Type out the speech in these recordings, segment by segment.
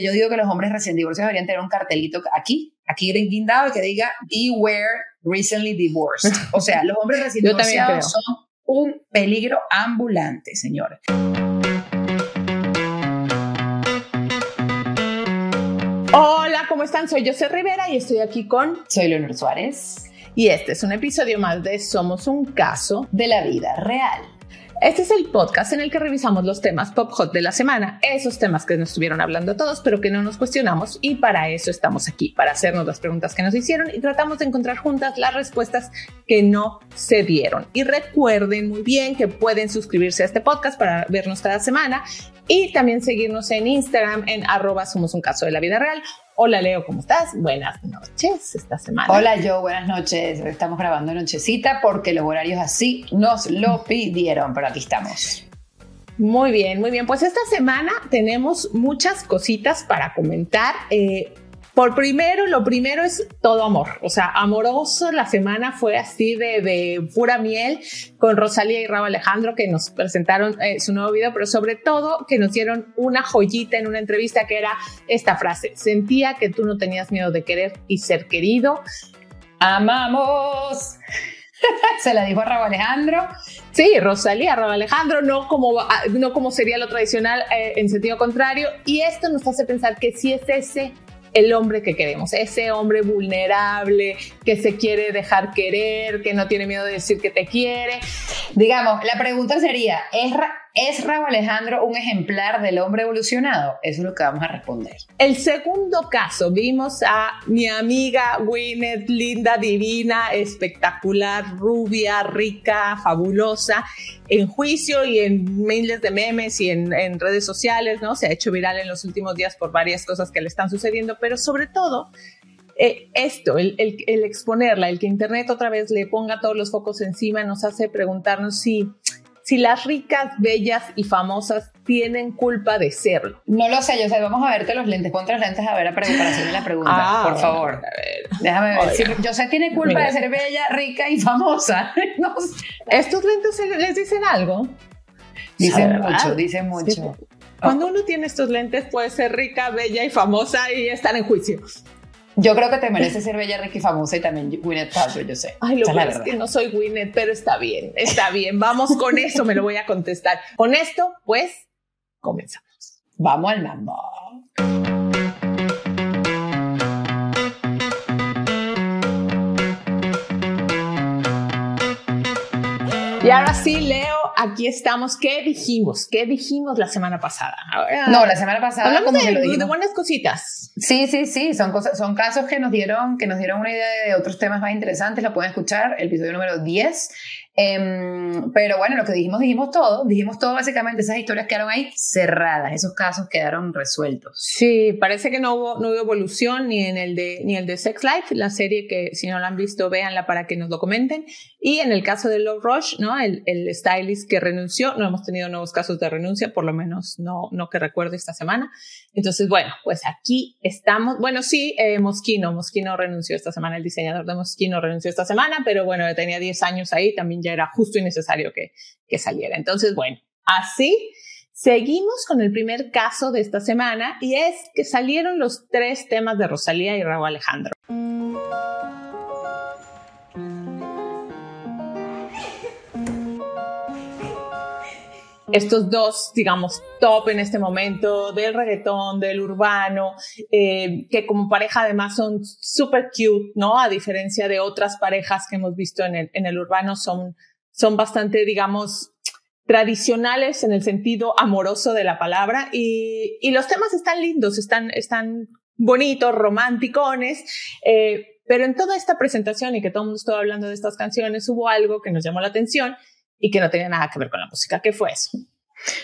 Yo digo que los hombres recién divorciados deberían tener un cartelito aquí, aquí guindado que diga Beware recently divorced. O sea, los hombres recién divorciados son un peligro ambulante, señores. Hola, ¿cómo están? Soy José Rivera y estoy aquí con... Soy Leonor Suárez. Y este es un episodio más de Somos un caso de la vida real. Este es el podcast en el que revisamos los temas pop hot de la semana, esos temas que nos estuvieron hablando todos, pero que no nos cuestionamos y para eso estamos aquí, para hacernos las preguntas que nos hicieron y tratamos de encontrar juntas las respuestas que no se dieron. Y recuerden muy bien que pueden suscribirse a este podcast para vernos cada semana y también seguirnos en Instagram en arroba somos un caso de la vida real Hola Leo, ¿cómo estás? Buenas noches esta semana. Hola yo, buenas noches. Estamos grabando nochecita porque los horarios así nos lo pidieron, pero aquí estamos. Muy bien, muy bien. Pues esta semana tenemos muchas cositas para comentar. Eh, por primero, lo primero es todo amor. O sea, amoroso, la semana fue así de, pura miel con Rosalía y Raúl Alejandro que nos presentaron eh, su nuevo video, pero sobre todo que nos dieron una joyita en una entrevista que era esta frase. Sentía que tú no tenías miedo de querer y ser querido. Amamos. Se la dijo a Raúl Alejandro. Sí, Rosalía, Raúl Alejandro, no como, no como sería lo tradicional eh, en sentido contrario. Y esto nos hace pensar que si es ese el hombre que queremos, ese hombre vulnerable, que se quiere dejar querer, que no tiene miedo de decir que te quiere. Digamos, la pregunta sería, ¿es, ¿Es Raúl Alejandro un ejemplar del hombre evolucionado? Eso es lo que vamos a responder. El segundo caso, vimos a mi amiga Gwyneth, linda, divina, espectacular, rubia, rica, fabulosa, en juicio y en miles de memes y en, redes sociales, ¿no? Se ha hecho viral en los últimos días por varias cosas que le están sucediendo, pero sobre todo eh, esto, el, el, exponerla, el que Internet otra vez le ponga todos los focos encima, nos hace preguntarnos si si las ricas, bellas y famosas tienen culpa de serlo. No lo sé, yo sé, vamos a verte los lentes, ponte los lentes a ver para, hacerle la pregunta, ah, por favor. A ver. Déjame ver. Si yo sé tiene culpa de ser bella, rica y famosa. ¿Estos lentes les dicen algo? Dicen mucho, dicen mucho. Cuando uno tiene estos lentes puede ser rica, bella y famosa y estar en juicio. Yo creo que te mereces ser bella, rica y famosa y también Gwyneth Paltrow, yo sé. Ay, lo que es que no soy Gwyneth, pero está bien, está bien. Vamos con eso, me lo voy a contestar. Con esto, pues, comenzamos. Vamos al mambo. Y ahora sí, Leo, aquí estamos. ¿Qué dijimos? ¿Qué dijimos la semana pasada? no, la semana pasada hablamos de, buenas cositas. Sí, sí, sí, son cosas, son casos que nos dieron, que nos dieron una idea de otros temas más interesantes. Lo pueden escuchar, el episodio número 10. Em, pero bueno, lo que dijimos, dijimos todo. Dijimos todo básicamente. Esas historias quedaron ahí cerradas. Esos casos quedaron resueltos. Sí, parece que no hubo, no hubo evolución ni en el de, ni el de Sex Life, la serie que si no la han visto, véanla para que nos lo comenten. Y en el caso de Love Rush, ¿no? El, el stylist que renunció, no hemos tenido nuevos casos de renuncia, por lo menos no, no que recuerde esta semana. Entonces, bueno, pues aquí estamos. Bueno, sí, eh, Mosquino, Mosquino renunció esta semana, el diseñador de Mosquino renunció esta semana, pero bueno, tenía 10 años ahí, también ya era justo y necesario que, que saliera. Entonces, bueno, así Seguimos con el primer caso de esta semana y es que salieron los tres temas de Rosalía y Raúl Alejandro. Estos dos, digamos, top en este momento del reggaetón, del urbano, eh, que como pareja además son súper cute, ¿no? A diferencia de otras parejas que hemos visto en el, en el urbano, son, son bastante, digamos, tradicionales en el sentido amoroso de la palabra y, y los temas están lindos, están, están bonitos, románticones, eh, pero en toda esta presentación y que todo el mundo estuvo hablando de estas canciones, hubo algo que nos llamó la atención y que no tenía nada que ver con la música. ¿Qué fue eso?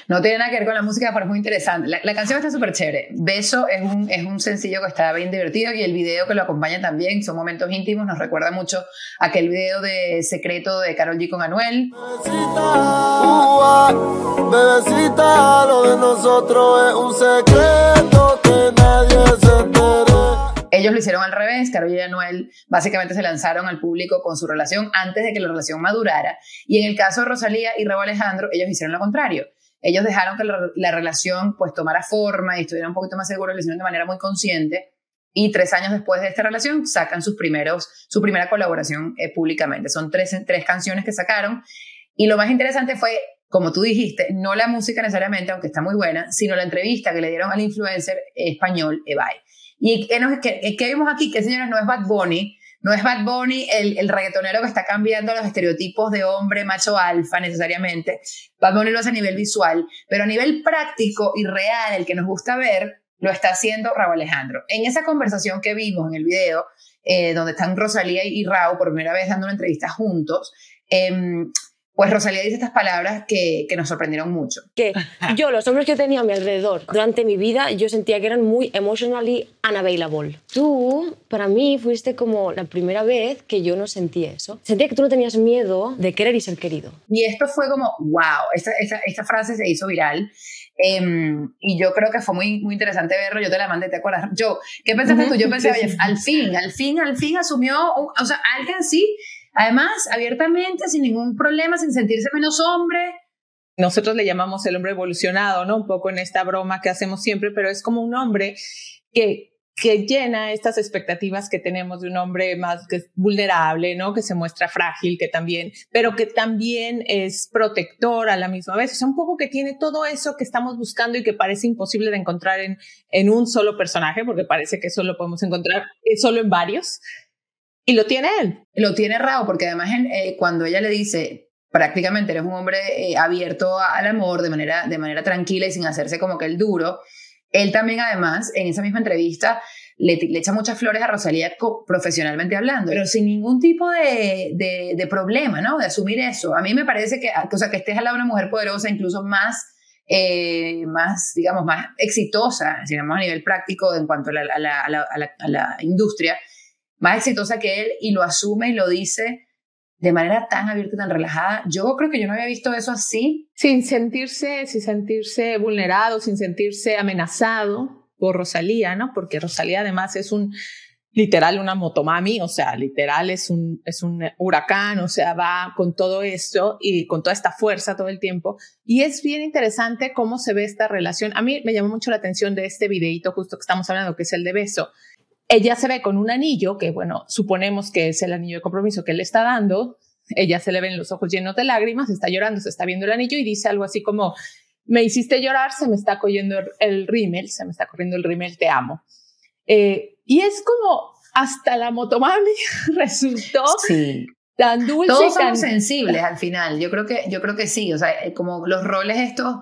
No tiene nada que ver con la música, pero es muy interesante. La, canción está súper chévere. Beso es un, es un sencillo que está bien divertido y el video que lo acompaña también son momentos íntimos. Nos recuerda mucho aquel video de Secreto de Carol G con Anuel. Bebecita, lo de nosotros es un secreto que nadie ellos lo hicieron al revés, Carol y Anuel básicamente se lanzaron al público con su relación antes de que la relación madurara. Y en el caso de Rosalía y Raúl Alejandro, ellos hicieron lo contrario. ellos dejaron que la, relación pues tomara forma y estuviera un poquito más seguro, lo hicieron de manera muy consciente. Y tres años después de esta relación sacan sus primeros, su primera colaboración eh, públicamente. Son tres, tres canciones que sacaron. Y lo más interesante fue, como tú dijiste, no la música necesariamente, aunque está muy buena, sino la entrevista que le dieron al influencer español Ebay. ¿Y qué, vimos aquí? Que señora no es Bad Bunny, no es Bad Bunny el, el, reggaetonero que está cambiando los estereotipos de hombre macho alfa necesariamente. Bad Bunny lo hace a nivel visual, pero a nivel práctico y real, el que nos gusta ver, lo está haciendo Raúl Alejandro. En esa conversación que vimos en el video, eh, donde están Rosalía y Raúl por primera vez dando una entrevista juntos, eh, pues Rosalía dice estas palabras que, que, nos sorprendieron mucho. Que yo, los hombres que tenía a mi alrededor durante mi vida, yo sentía que eran muy emotionally unavailable. Tú, para mí, fuiste como la primera vez que yo no sentí eso. Sentía que tú no tenías miedo de querer y ser querido. Y esto fue como, wow, esta, esta, esta frase se hizo viral. Um, y yo creo que fue muy, muy interesante verlo. Yo te la mandé, ¿te acuerdas? Yo, ¿qué pensaste tú? Yo pensé, oye, al fin, al fin, al fin asumió, o sea, alguien sí Además, abiertamente, sin ningún problema, sin sentirse menos hombre. Nosotros le llamamos el hombre evolucionado, ¿no? Un poco en esta broma que hacemos siempre, pero es como un hombre que que llena estas expectativas que tenemos de un hombre más vulnerable, ¿no? Que se muestra frágil, que también, pero que también es protector a la misma vez. O sea, un poco que tiene todo eso que estamos buscando y que parece imposible de encontrar en, en un solo personaje, porque parece que solo podemos encontrar solo en varios. Y lo tiene él. Lo tiene Rao, porque además eh, cuando ella le dice, prácticamente eres un hombre eh, abierto al amor de manera, de manera tranquila y sin hacerse como que el duro, él también además, en esa misma entrevista, le, le echa muchas flores a Rosalía profesionalmente hablando, pero sin ningún tipo de, de, problema, ¿no? De asumir eso. A mí me parece que, o sea, que estés al lado de una mujer poderosa, incluso más... Eh, más, digamos, más exitosa, digamos, a nivel práctico en cuanto a la, a la, a la, a la industria, más exitosa que él y lo asume y lo dice de manera tan abierta y tan relajada. Yo creo que yo no había visto eso así. Sin sentirse, sin sentirse vulnerado, sin sentirse amenazado por Rosalía, ¿no? Porque Rosalía además es un literal una motomami, o sea, literal es un, es un huracán, o sea, va con todo esto y con toda esta fuerza todo el tiempo. Y es bien interesante cómo se ve esta relación. A mí me llamó mucho la atención de este videito justo que estamos hablando, que es el de beso, ella se ve con un anillo, que bueno, suponemos que es el anillo de compromiso que él está dando. Ella se le ven los ojos llenos de lágrimas, está llorando, se está viendo el anillo y dice algo así como, me hiciste llorar, se me está cogiendo el rímel, se me está corriendo el rímel, te amo. Eh, y es como hasta la motomami resultó tan dulce. Todos somos sensibles al final, yo creo que, yo creo que sí, o sea, eh, como los roles estos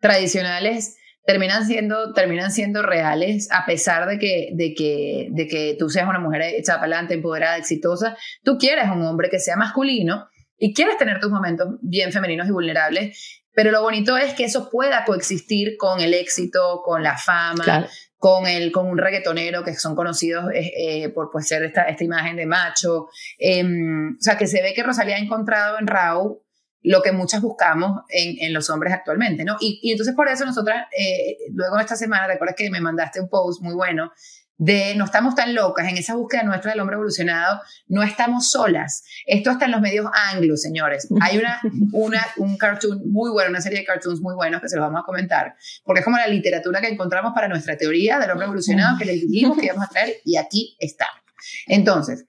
tradicionales terminan siendo, terminan siendo reales a pesar de que, de, que, de que tú seas una mujer hecha para adelante, empoderada, exitosa. Tú quieres un hombre que sea masculino y quieres tener tus momentos bien femeninos y vulnerables, pero lo bonito es que eso pueda coexistir con el éxito, con la fama, con, el, con un reggaetonero que son conocidos eh, eh, por pues, ser esta, esta imagen de macho. Em, o sea, que se ve que Rosalía ha encontrado en Raúl lo que muchas buscamos en, en los hombres actualmente, ¿no? Y, y entonces por eso nosotras, eh, luego esta semana, recuerdas que me mandaste un post muy bueno de no estamos tan locas en esa búsqueda nuestra del hombre evolucionado, no estamos solas. Esto está en los medios anglos, señores. Hay una, una, un cartoon muy bueno, una serie de cartoons muy buenos que se los vamos a comentar, porque es como la literatura que encontramos para nuestra teoría del hombre evolucionado que les dijimos que íbamos a traer y aquí está. Entonces,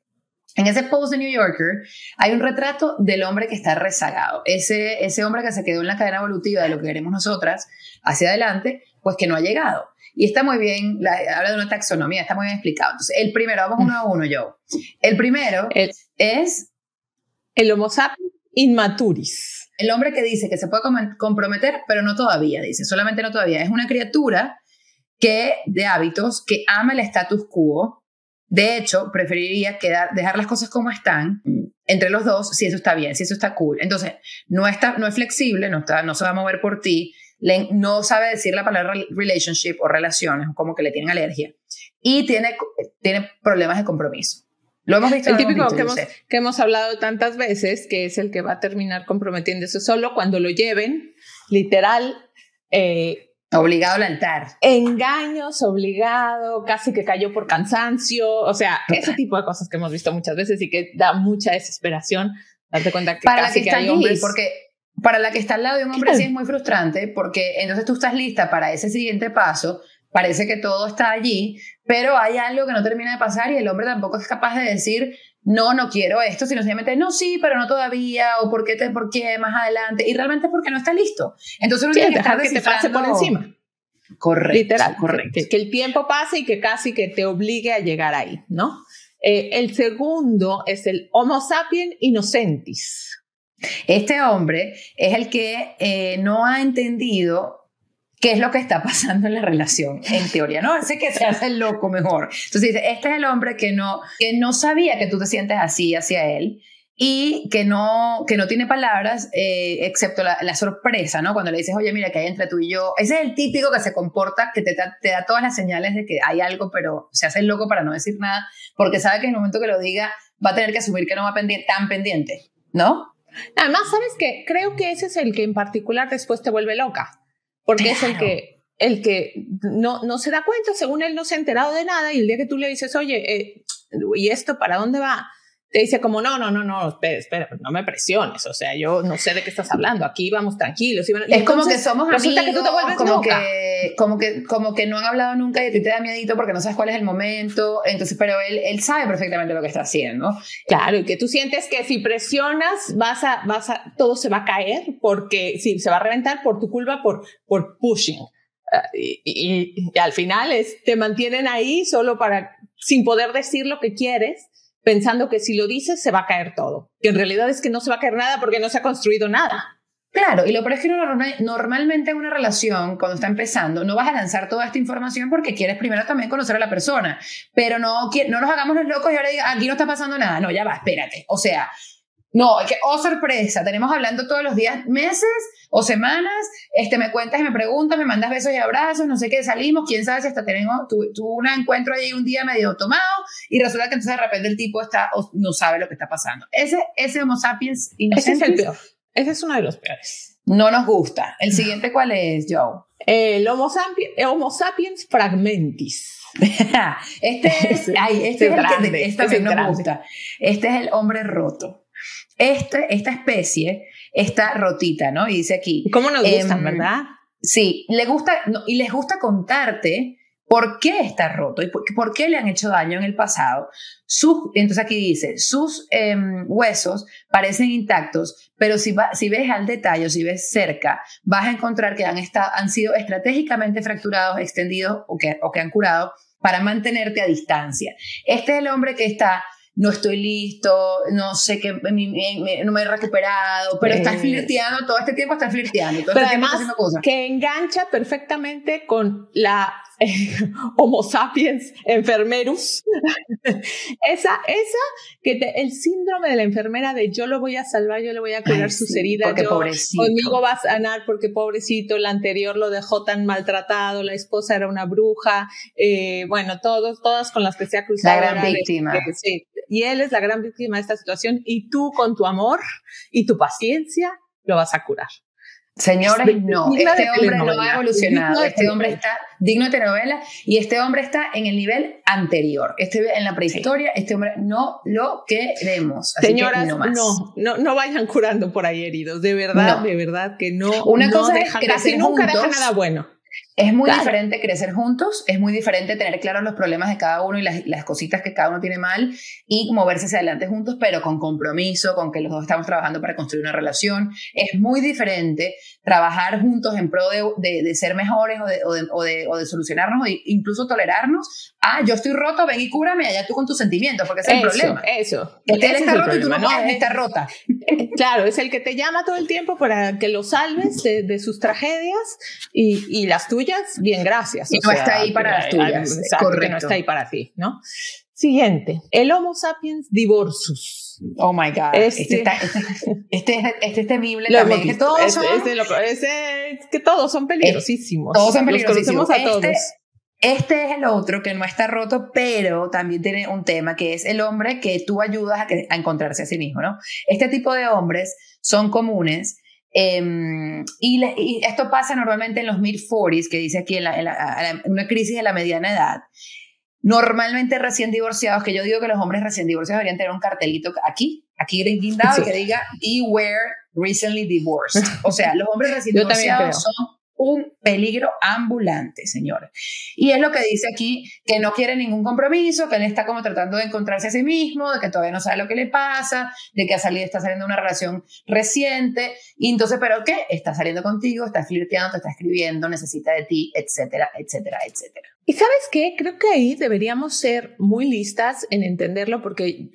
en ese post de New Yorker hay un retrato del hombre que está rezagado, ese, ese hombre que se quedó en la cadena evolutiva de lo que queremos nosotras hacia adelante, pues que no ha llegado. Y está muy bien, habla de una taxonomía, está muy bien explicado. Entonces, el primero, vamos uno a uno, yo. El primero es... El Homo sapiens inmaturis. El hombre que dice que se puede comprometer, pero no todavía, dice, solamente no todavía. Es una criatura que de hábitos que ama el status quo, de hecho, preferiría quedar, dejar las cosas como están entre los dos si eso está bien, si eso está cool. Entonces, no, está, no es flexible, no, está, no se va a mover por ti, no sabe decir la palabra relationship o relaciones, como que le tienen alergia. Y tiene, tiene problemas de compromiso. Lo hemos visto. El típico que, hemos, que hemos hablado tantas veces, que es el que va a terminar comprometiéndose solo cuando lo lleven, literal, eh, Obligado al altar. Engaños, obligado, casi que cayó por cansancio, o sea, ese tipo de cosas que hemos visto muchas veces y que da mucha desesperación. Darte cuenta que Para casi que, hay hombres... porque para la que está al lado de un hombre sí es muy frustrante porque entonces tú estás lista para ese siguiente paso, parece que todo está allí, pero hay algo que no termina de pasar y el hombre tampoco es capaz de decir, no, no quiero esto, sino simplemente, no, sí, pero no todavía, o por qué, te, por qué más adelante, y realmente es porque no está listo. Entonces uno tiene que dejar que te pase por encima. Correcto. Literal, correcto. Que, el tiempo pase y que casi que te obligue a llegar ahí, ¿no? Eh, el segundo es el Homo sapiens innocentis. Este hombre es el que eh, no ha entendido qué es lo que está pasando en la relación, en teoría, ¿no? Ese que se hace el loco mejor. Entonces dice, este es el hombre que no, que no sabía que tú te sientes así hacia él y que no, que no tiene palabras eh, excepto la, sorpresa, ¿no? Cuando le dices, oye, mira, que hay entre tú y yo. Ese es el típico que se comporta, que te, te, da todas las señales de que hay algo, pero se hace el loco para no decir nada, porque sabe que en el momento que lo diga va a tener que asumir que no va pendiente, tan pendiente, ¿no? Además, ¿sabes qué? Creo que ese es el que en particular después te vuelve loca, porque es el que, el que no, no se da cuenta, según él no se ha enterado de nada, y el día que tú le dices, oye, eh, ¿y esto para dónde va? Te dice como, no, no, no, no, espera, espera, no me presiones, o sea, yo no sé de qué estás hablando, aquí vamos tranquilos. es como que somos amigos, que tú te vuelves como que, como que, como que no han hablado nunca y a ti te da miedito porque no sabes cuál es el momento, entonces, pero él, él sabe perfectamente lo que está haciendo. Claro, y que tú sientes que si presionas, vas a, vas a, todo se va a caer porque, sí, se va a reventar por tu culpa, por, por pushing. Ah, y, y al final es, te mantienen ahí solo para, sin poder decir lo que quieres pensando que si lo dices se va a caer todo, que en realidad es que no se va a caer nada porque no se ha construido nada. Claro, y lo peor es que normalmente en una relación, cuando está empezando, no vas a lanzar toda esta información porque quieres primero también conocer a la persona, pero no, no nos hagamos los locos y ahora diga, aquí no está pasando nada, no, ya va, espérate, o sea, no, que, oh sorpresa, tenemos hablando todos los días, meses o semanas, este, me cuentas y me preguntas, me mandas besos y abrazos, no sé qué, salimos, quién sabe si hasta tenemos, un encuentro ahí un día medio tomado y resulta que entonces de repente el tipo está, no sabe lo que está pasando. Ese, ese Homo sapiens Ese es el peor. Ese es uno de los peores. No nos gusta. ¿El siguiente cuál es, Joe? El Homo sapiens, Homo sapiens fragmentis. este es, ay, este es, el que este nos gusta. Este es el hombre roto. Este, esta especie está rotita, ¿no? Y dice aquí. ¿Cómo nos gustan, em, verdad? Sí, le gusta, y les gusta contarte por qué está roto y por, qué le han hecho daño en el pasado. Sus, entonces aquí dice, sus em, huesos parecen intactos, pero si, si ves al detalle, si ves cerca, vas a encontrar que han, estado, han sido estratégicamente fracturados, extendidos o que, o que han curado para mantenerte a distancia. Este es el hombre que está no estoy listo, no sé qué, no me he recuperado, pero estás flirteando, todo este tiempo estás flirteando, todo pero este además, cosas. que engancha perfectamente con la Homo sapiens enfermerus. esa, esa, que el síndrome de la enfermera de yo lo voy a salvar, yo le voy a curar sus heridas, yo, conmigo va a sanar porque pobrecito, el anterior lo dejó tan maltratado, la esposa era una bruja, eh, bueno, todos, todas con las que se ha cruzado. La gran víctima. y él es la gran víctima de esta situación y tú con tu amor y tu paciencia lo vas a curar. Señores, no, este hombre no ha evolucionado, este hombre está digno de telenovela y este hombre está en el nivel anterior, este en la prehistoria, este hombre no lo queremos. Señoras, no, no, no, vayan curando por ahí heridos, de verdad, de verdad que no. Una cosa es casi nunca deja nada bueno. Es muy diferente crecer juntos, es muy diferente tener claros los problemas de cada uno y las, las, cositas que cada uno tiene mal y moverse hacia adelante juntos, pero con compromiso, con que los dos estamos trabajando para construir una relación. Es muy diferente trabajar juntos en pro de, de, ser mejores o de, o de, o de, solucionarnos o incluso tolerarnos. Ah, yo estoy roto, ven y cúrame allá tú con tus sentimientos, porque ese es el problema. Eso. él está roto y tú no, puedes estar rota. Eh, claro, es el que te llama todo el tiempo para que lo salves de, sus tragedias y, y las tuyas bien, gracias. Y no está ahí para las tuyas. Correcto. no está ahí para ti, ¿no? Siguiente, el Homo sapiens divorcius. Oh my God. Este, este, está, este, este, este es temible también. Que todos, son, que todos son peligrosísimos. Todos son peligrosísimos. a todos. Este es el otro que no está roto, pero también tiene un tema que es el hombre que tú ayudas a, a encontrarse a sí mismo, ¿no? Este tipo de hombres son comunes Em, y, esto pasa normalmente en los mid-40s, que dice aquí, en, una crisis de la mediana edad. Normalmente recién divorciados, que yo digo que los hombres recién divorciados deberían tener un cartelito aquí, aquí guindado que diga beware recently divorced. O sea, los hombres recién divorciados son un peligro ambulante, señores. Y es lo que dice aquí, que no quiere ningún compromiso, que él está como tratando de encontrarse a sí mismo, de que todavía no sabe lo que le pasa, de que ha salido, está saliendo de una relación reciente, y entonces, ¿pero qué? Está saliendo contigo, está flirteando, te está escribiendo, necesita de ti, etcétera, etcétera, etcétera. Y sabes qué, creo que ahí deberíamos ser muy listas en entenderlo porque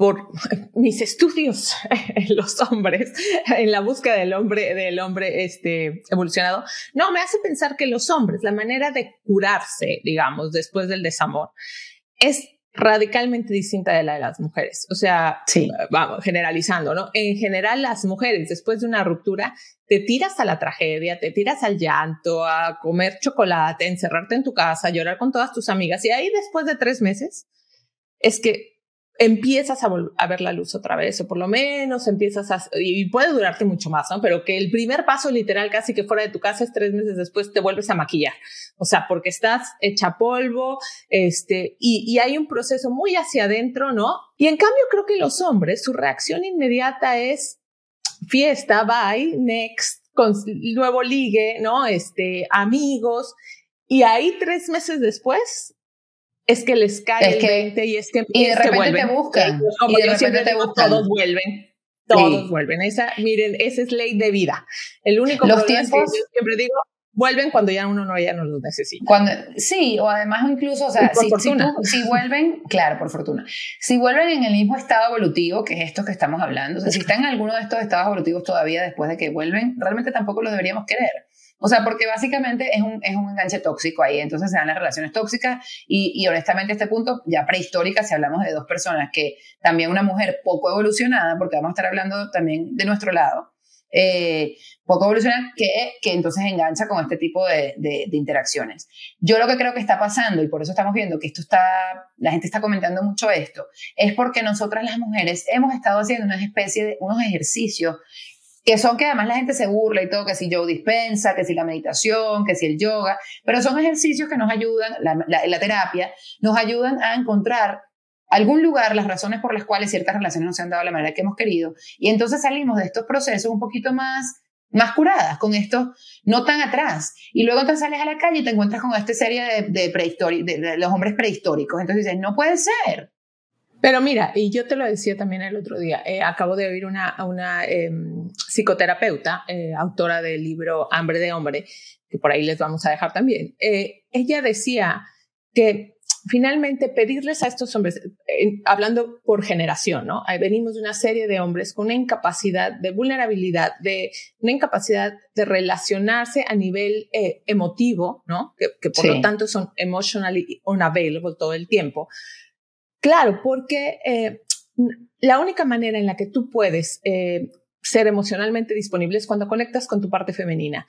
por mis estudios en los hombres, en la búsqueda del hombre, del hombre este, evolucionado, no, me hace pensar que los hombres, la manera de curarse, digamos, después del desamor, es radicalmente distinta de la de las mujeres. O sea, vamos, generalizando, ¿no? En general, las mujeres, después de una ruptura, te tiras a la tragedia, te tiras al llanto, a comer chocolate, encerrarte en tu casa, llorar con todas tus amigas, y ahí después de tres meses, es que empiezas a, ver la luz otra vez, o por lo menos empiezas a, y puede durarte mucho más, ¿no? Pero que el primer paso literal casi que fuera de tu casa es tres meses después te vuelves a maquillar. O sea, porque estás hecha polvo, este, y, y hay un proceso muy hacia adentro, ¿no? Y en cambio creo que los hombres, su reacción inmediata es fiesta, bye, next, con nuevo ligue, ¿no? Este, amigos. Y ahí tres meses después es que les cae el 20 y es que y de repente te buscan y de repente te buscan. todos vuelven todos vuelven. Esa miren esa es ley de vida. El único los tiempos que yo siempre digo vuelven cuando ya uno no ya no los necesita. Cuando sí o además incluso o sea si, si, vuelven claro por fortuna. Si vuelven en el mismo estado evolutivo que es esto que estamos hablando o sea si están en alguno de estos estados evolutivos todavía después de que vuelven realmente tampoco los deberíamos querer o sea, porque básicamente es un, es un enganche tóxico ahí, entonces se dan las relaciones tóxicas y, y honestamente este punto, ya prehistórica, si hablamos de dos personas que también una mujer poco evolucionada, porque vamos a estar hablando también de nuestro lado, eh, poco evolucionada, que, que entonces engancha con este tipo de, de, de, interacciones. Yo lo que creo que está pasando, y por eso estamos viendo que esto está, la gente está comentando mucho esto, es porque nosotras las mujeres hemos estado haciendo una especie de unos ejercicios que son que además la gente se burla y todo, que si yo dispensa, que si la meditación, que si el yoga, pero son ejercicios que nos ayudan, la, la, terapia, nos ayudan a encontrar algún lugar, las razones por las cuales ciertas relaciones no se han dado de la manera que hemos querido, y entonces salimos de estos procesos un poquito más más curadas, con esto no tan atrás. Y luego te sales a la calle y te encuentras con esta serie de, de, de, de los hombres prehistóricos. Entonces dices, no puede ser. Pero mira, y yo te lo decía también el otro día, eh, acabo de oír una, una em, psicoterapeuta, eh, autora del libro Hambre de Hombre, que por ahí les vamos a dejar también. Eh, ella decía que finalmente pedirles a estos hombres, hablando por generación, ¿no? venimos de una serie de hombres con una incapacidad de vulnerabilidad, de una incapacidad de relacionarse a nivel emotivo, ¿no? Que, por lo tanto son emotionally unavailable todo el tiempo Claro, porque eh, la única manera en la que tú puedes eh, ser emocionalmente disponible es cuando conectas con tu parte femenina.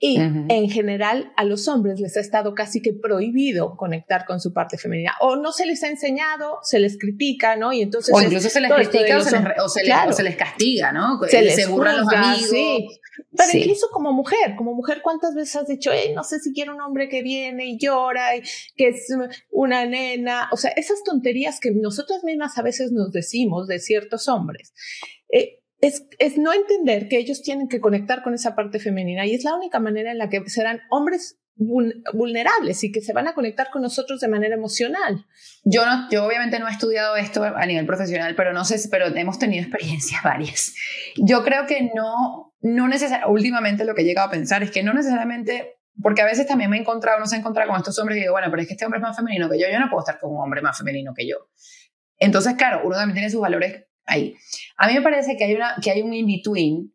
Y en general a los hombres les ha estado casi que prohibido conectar con su parte femenina. O no se les ha enseñado, se les critica, ¿no? Y entonces... O incluso se les critica o se les, castiga, ¿no? Se, les burlan los amigos. Sí. Pero incluso como mujer, como mujer, ¿cuántas veces has dicho, no sé si quiero un hombre que viene y llora y que es una nena? O sea, esas tonterías que nosotras mismas a veces nos decimos de ciertos hombres. Eh, es, es, no entender que ellos tienen que conectar con esa parte femenina y es la única manera en la que serán hombres vulnerables y que se van a conectar con nosotros de manera emocional. Yo, no, yo obviamente no he estudiado esto a nivel profesional, pero no sé, pero hemos tenido experiencias varias. Yo creo que no, no necesariamente, últimamente lo que he llegado a pensar es que no necesariamente, porque a veces también me he encontrado, no se ha encontrado con estos hombres y digo, bueno, pero es que este hombre es más femenino que yo, yo no puedo estar con un hombre más femenino que yo. Entonces, claro, uno también tiene sus valores ahí. A mí me parece que hay, una, que hay un in-between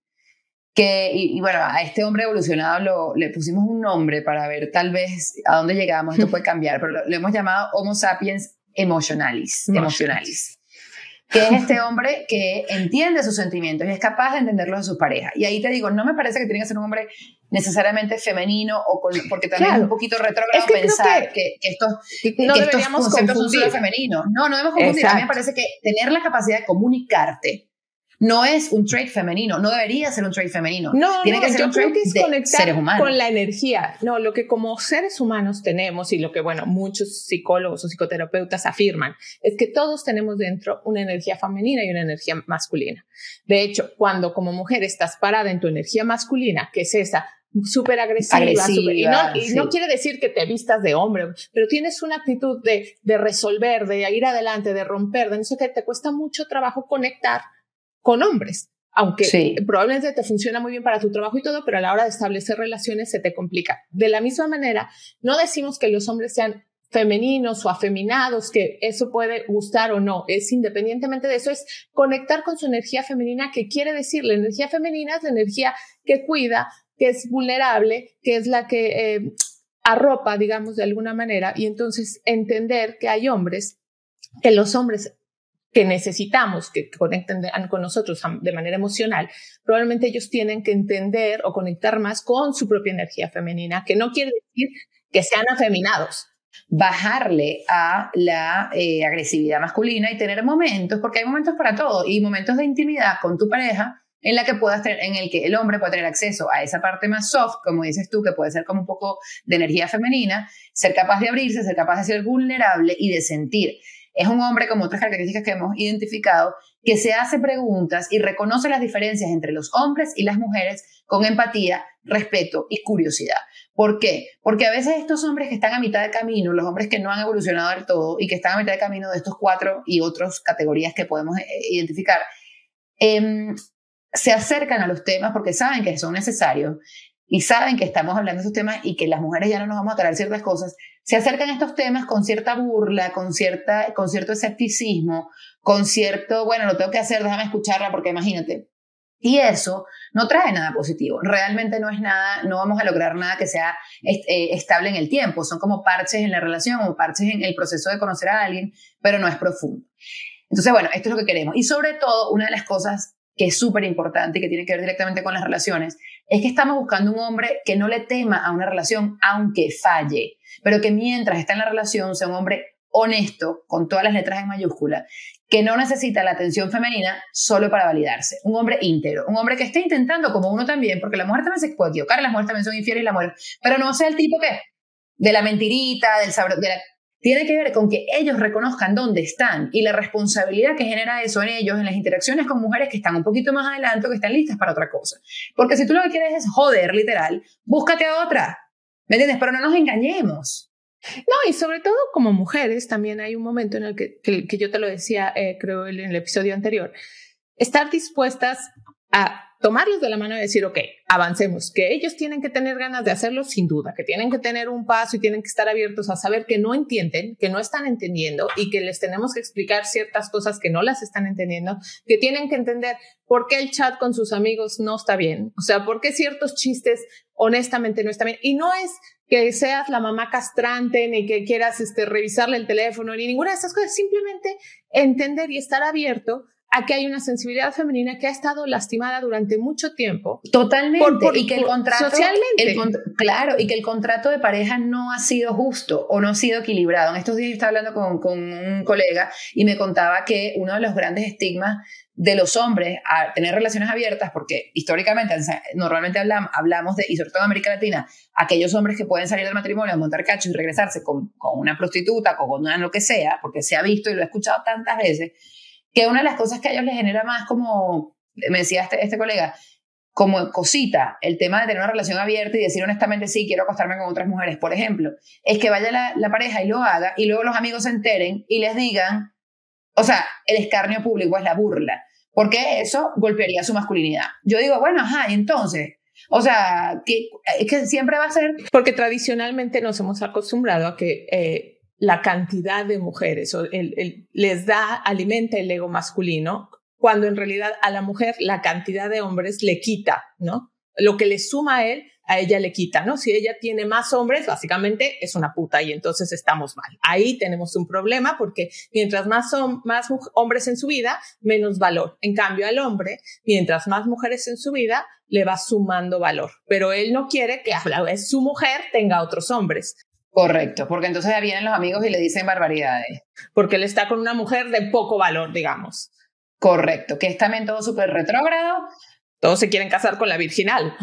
que, y, bueno, a este hombre evolucionado lo, le pusimos un nombre para ver tal vez a dónde llegamos, esto puede cambiar, pero lo, hemos llamado Homo sapiens emotionalis, emocionalis que es este hombre que entiende sus sentimientos y es capaz de entenderlos de su pareja. Y ahí te digo, no me parece que tiene que ser un hombre necesariamente femenino o porque también es un poquito retrógrado pensar que, estos, no que estos conceptos son solo femeninos. No, no debemos confundir. A mí me parece que tener la capacidad de comunicarte no es un trait femenino, no debería ser un trait femenino. No, Tiene no, que ser yo un creo que es conectar con la energía. No, lo que como seres humanos tenemos y lo que, bueno, muchos psicólogos o psicoterapeutas afirman es que todos tenemos dentro una energía femenina y una energía masculina. De hecho, cuando como mujer estás parada en tu energía masculina, que es esa súper agresiva, Agresiva, súper- y, no, y sí. no quiere decir que te vistas de hombre, pero tienes una actitud de, de resolver, de ir adelante, de romper, de no sé qué, te cuesta mucho trabajo conectar con hombres. Aunque Sí. probablemente te funciona muy bien para tu trabajo y todo, pero a la hora de establecer relaciones se te complica. De la misma manera, no decimos que los hombres sean femeninos o afeminados, que eso puede gustar o no, es independientemente de eso, es conectar con su energía femenina, que quiere decir, la energía femenina es la energía que cuida, que es vulnerable, que es la que eh, arropa, digamos, de alguna manera, y entonces entender que hay hombres, que los hombres que necesitamos que conecten con nosotros de manera emocional, probablemente ellos tienen que entender o conectar más con su propia energía femenina, que no quiere decir que sean afeminados. bajarle a la eh, agresividad masculina y tener momentos, porque hay momentos para todo, y momentos de intimidad con tu pareja en la que puedas tener, en el que el hombre pueda tener acceso a esa parte más soft, como dices tú, que puede ser como un poco de energía femenina, ser capaz de abrirse, ser capaz de ser vulnerable y de sentir. Es un hombre con otras características que hemos identificado que se hace preguntas y reconoce las diferencias entre los hombres y las mujeres con empatía, respeto y curiosidad. ¿Por qué? Porque a veces estos hombres que están a mitad de camino, los hombres que no han evolucionado del todo y que están a mitad de camino de estos cuatro y otras categorías que podemos eh, identificar, em, se acercan a los temas porque saben que son necesarios y saben que estamos hablando de esos temas y que las mujeres ya no nos vamos a traer ciertas cosas, se acercan estos temas con cierta burla, con, cierta, con cierto escepticismo, con cierto, bueno, lo tengo que hacer, déjame escucharla porque imagínate. Y eso no trae nada positivo. Realmente no es nada, no vamos a lograr nada que sea eh, estable en el tiempo. Son como parches en la relación o parches en el proceso de conocer a alguien, pero no es profundo. Entonces, bueno, esto es lo que queremos. Y sobre todo, una de las cosas que es súper importante y que tiene que ver directamente con las relaciones, es que estamos buscando un hombre que no le tema a una relación aunque falle, pero que mientras está en la relación sea un hombre honesto, con todas las letras en mayúscula, que no necesita la atención femenina solo para validarse. Un hombre íntegro, un hombre que esté intentando, como uno también, porque la mujer también se puede equivocar, las mujeres también son infieles y la mujer, pero no sea el tipo que, de la mentirita, del sabro, tiene que ver con que ellos reconozcan dónde están y la responsabilidad que genera eso en ellos, en las interacciones con mujeres que están un poquito más adelante que están listas para otra cosa. Porque si tú lo que quieres es joder, literal, búscate a otra. ¿Me entiendes? Pero no nos engañemos. No, y sobre todo como mujeres, también hay un momento en el que, que, yo te lo decía, eh, creo, en el episodio anterior, estar dispuestas a tomarlos de la mano y decir, ok, avancemos, que ellos tienen que tener ganas de hacerlo sin duda, que tienen que tener un paso y tienen que estar abiertos a saber que no entienden, que no están entendiendo y que les tenemos que explicar ciertas cosas que no las están entendiendo, que tienen que entender por qué el chat con sus amigos no está bien, o sea, por qué ciertos chistes honestamente no están bien. Y no es que seas la mamá castrante, ni que quieras este, revisarle el teléfono, ni ninguna de esas cosas, simplemente entender y estar abierto a que hay una sensibilidad femenina que ha estado lastimada durante mucho tiempo. Totalmente. Por- por- y que el contrato. socialmente. el claro, y que el contrato de pareja no ha sido justo o no ha sido equilibrado. En estos días yo estaba hablando con, con un colega y me contaba que uno de los grandes estigmas de los hombres a tener relaciones abiertas, porque históricamente normalmente hablamos, hablamos de, y sobre todo en América Latina, aquellos hombres que pueden salir del matrimonio, montar cacho y regresarse con, con una prostituta, con una lo que sea, porque se ha visto y lo he escuchado tantas veces, que una de las cosas que a ellos les genera más como, me decía este, este colega, como cosita, el tema de tener una relación abierta y decir honestamente, sí, quiero acostarme con otras mujeres, por ejemplo, es que vaya la, pareja y lo haga y luego los amigos se enteren y les digan, o sea, el escarnio público es la burla, porque eso golpearía su masculinidad. Yo digo, bueno, ajá, entonces, o sea, que, que siempre va a ser Porque tradicionalmente nos hemos acostumbrado a que eh, la cantidad de mujeres o el, el- les da, alimenta el ego masculino, cuando en realidad a la mujer la cantidad de hombres le quita, ¿no? Lo que le suma a él, a ella le quita, ¿no? Si ella tiene más hombres, básicamente es una puta y entonces estamos mal. Ahí tenemos un problema porque mientras más son más hombres en su vida, menos valor. En cambio, al hombre, mientras más mujeres en su vida, le va sumando valor. Pero él no quiere que a la vez su mujer tenga otros hombres, correcto, porque entonces ya vienen los amigos y le dicen barbaridades. porque él está con una mujer de poco valor, digamos. Correcto, que es también todo súper retrógrado. Todos se quieren casar con la virginal.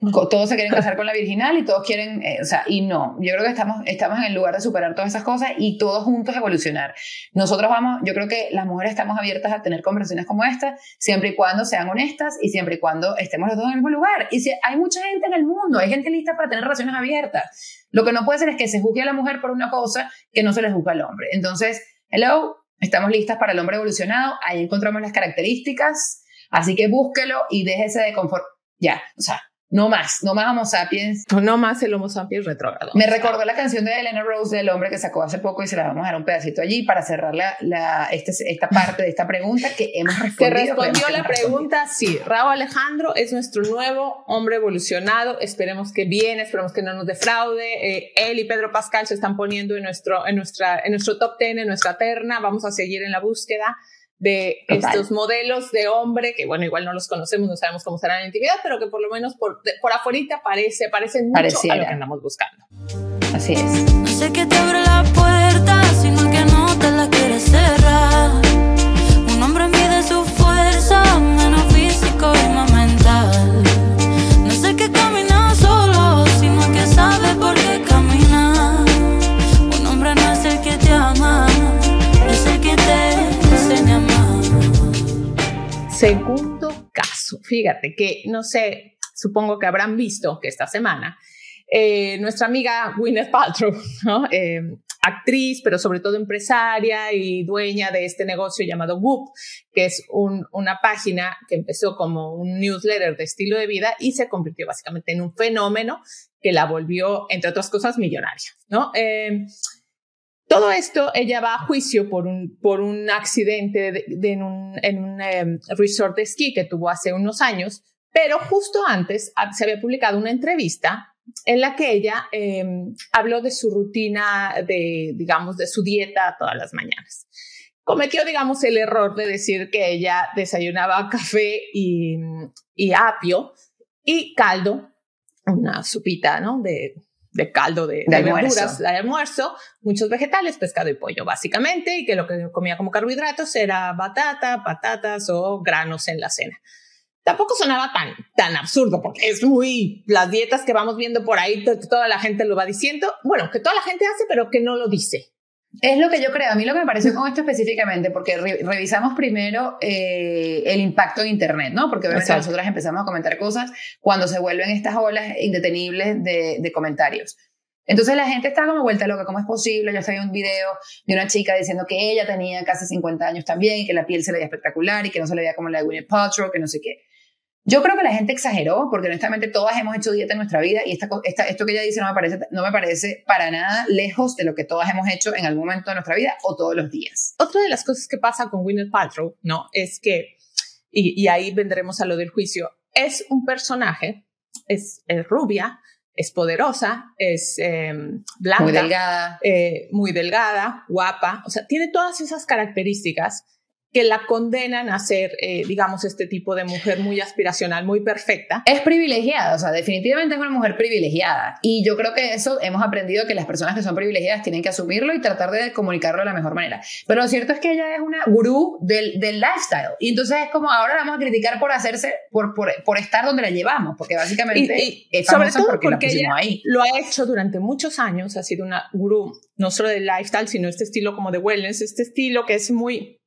Todos se quieren casar con la virginal y todos quieren, eh, o sea, y no, yo creo que estamos, estamos en el lugar de superar todas esas cosas y todos juntos evolucionar. Nosotros vamos, yo creo que las mujeres estamos abiertas a tener conversaciones como esta, siempre y cuando sean honestas y siempre y cuando estemos los dos en el mismo lugar. Y si hay mucha gente en el mundo, hay gente lista para tener relaciones abiertas. Lo que no puede ser es que se juzgue a la mujer por una cosa que no se le juzga al hombre. Entonces, hello, estamos listas para el hombre evolucionado, ahí encontramos las características, así que búsquelo y déjese de confort. Ya, o sea, no más, no más Homo sapiens. No más el Homo sapiens retrógrado. Me recordó la canción de Elena Rose del hombre que sacó hace poco y se la vamos a dar un pedacito allí para cerrar la, la este, esta parte de esta pregunta que hemos respondido. Que respondió la pregunta, sí. Raúl Alejandro es nuestro nuevo hombre evolucionado. Esperemos que bien, esperemos que no nos defraude. Eh, él y Pedro Pascal se están poniendo en nuestro, en, nuestra, en nuestro top ten, en nuestra terna. Vamos a seguir en la búsqueda de estos modelos de hombre, que bueno, igual no los conocemos, no sabemos cómo serán en la intimidad, pero que por lo menos por, por afuera parece, parecen mucho a lo que andamos buscando. Así es. No sé qué te abre la puerta, sino que no te la quieres cerrar. Segundo caso, fíjate que no sé, supongo que habrán visto que esta semana eh, nuestra amiga Gwyneth Paltrow, eh, actriz, pero sobre todo empresaria y dueña de este negocio llamado Whoop, que es una página que empezó como un newsletter de estilo de vida y se convirtió básicamente en un fenómeno que la volvió, entre otras cosas, millonaria. ¿no? Eh, todo esto, ella va a juicio por un, por un accidente en un, en un em, resort de esquí que tuvo hace unos años, pero justo antes ah, se había publicado una entrevista en la que ella em, habló de su rutina, de, digamos, de su dieta todas las mañanas. Cometió, digamos, el error de decir que ella desayunaba café y, y apio y caldo, una sopita, ¿no? De, de caldo de, verduras de almuerzo, muchos vegetales, pescado y pollo, básicamente, y que lo que comía como carbohidratos era batata, patatas o granos en la cena. Tampoco sonaba tan, tan absurdo, porque es muy, las dietas que vamos viendo por ahí, toda la gente lo va diciendo, bueno, que toda la gente hace, pero que no lo dice. Es lo que yo creo. A mí lo que me pareció con esto específicamente, porque revisamos primero eh, el impacto en Internet, ¿no? Porque obviamente nosotras empezamos a comentar cosas cuando se vuelven estas olas indetenibles de, de comentarios. Entonces la gente está como vuelta loca, ¿cómo es posible? Yo vi un video de una chica diciendo que ella tenía casi 50 años también, y que la piel se le veía espectacular y que no se le veía como la de Gwyneth Paltrow, que no sé qué. Yo creo que la gente exageró, porque honestamente todas hemos hecho dieta en nuestra vida y esta, esto que ella dice no me, parece, no me parece para nada lejos de lo que todas hemos hecho en algún momento de nuestra vida o todos los días. Otra de las cosas que pasa con Gwyneth Paltrow, ¿no? Es que, y, ahí vendremos a lo del juicio, es un personaje, es, rubia, es poderosa, es em, blanca. Muy delgada. Eh, muy delgada, guapa, o sea, tiene todas esas características que la condenan a ser, eh, digamos, este tipo de mujer muy aspiracional, muy perfecta. Es privilegiada, o sea, definitivamente es una mujer privilegiada. Y yo creo que eso hemos aprendido que las personas que son privilegiadas tienen que asumirlo y tratar de comunicarlo de la mejor manera. Pero lo cierto es que ella es una gurú del, del lifestyle. Y entonces es como ahora la vamos a criticar por hacerse, por, por, por estar donde la llevamos, porque básicamente es sobre todo porque, porque ella ahí. lo ha hecho durante muchos años, ha sido una gurú no solo del lifestyle, sino este estilo como de wellness, este estilo que es muy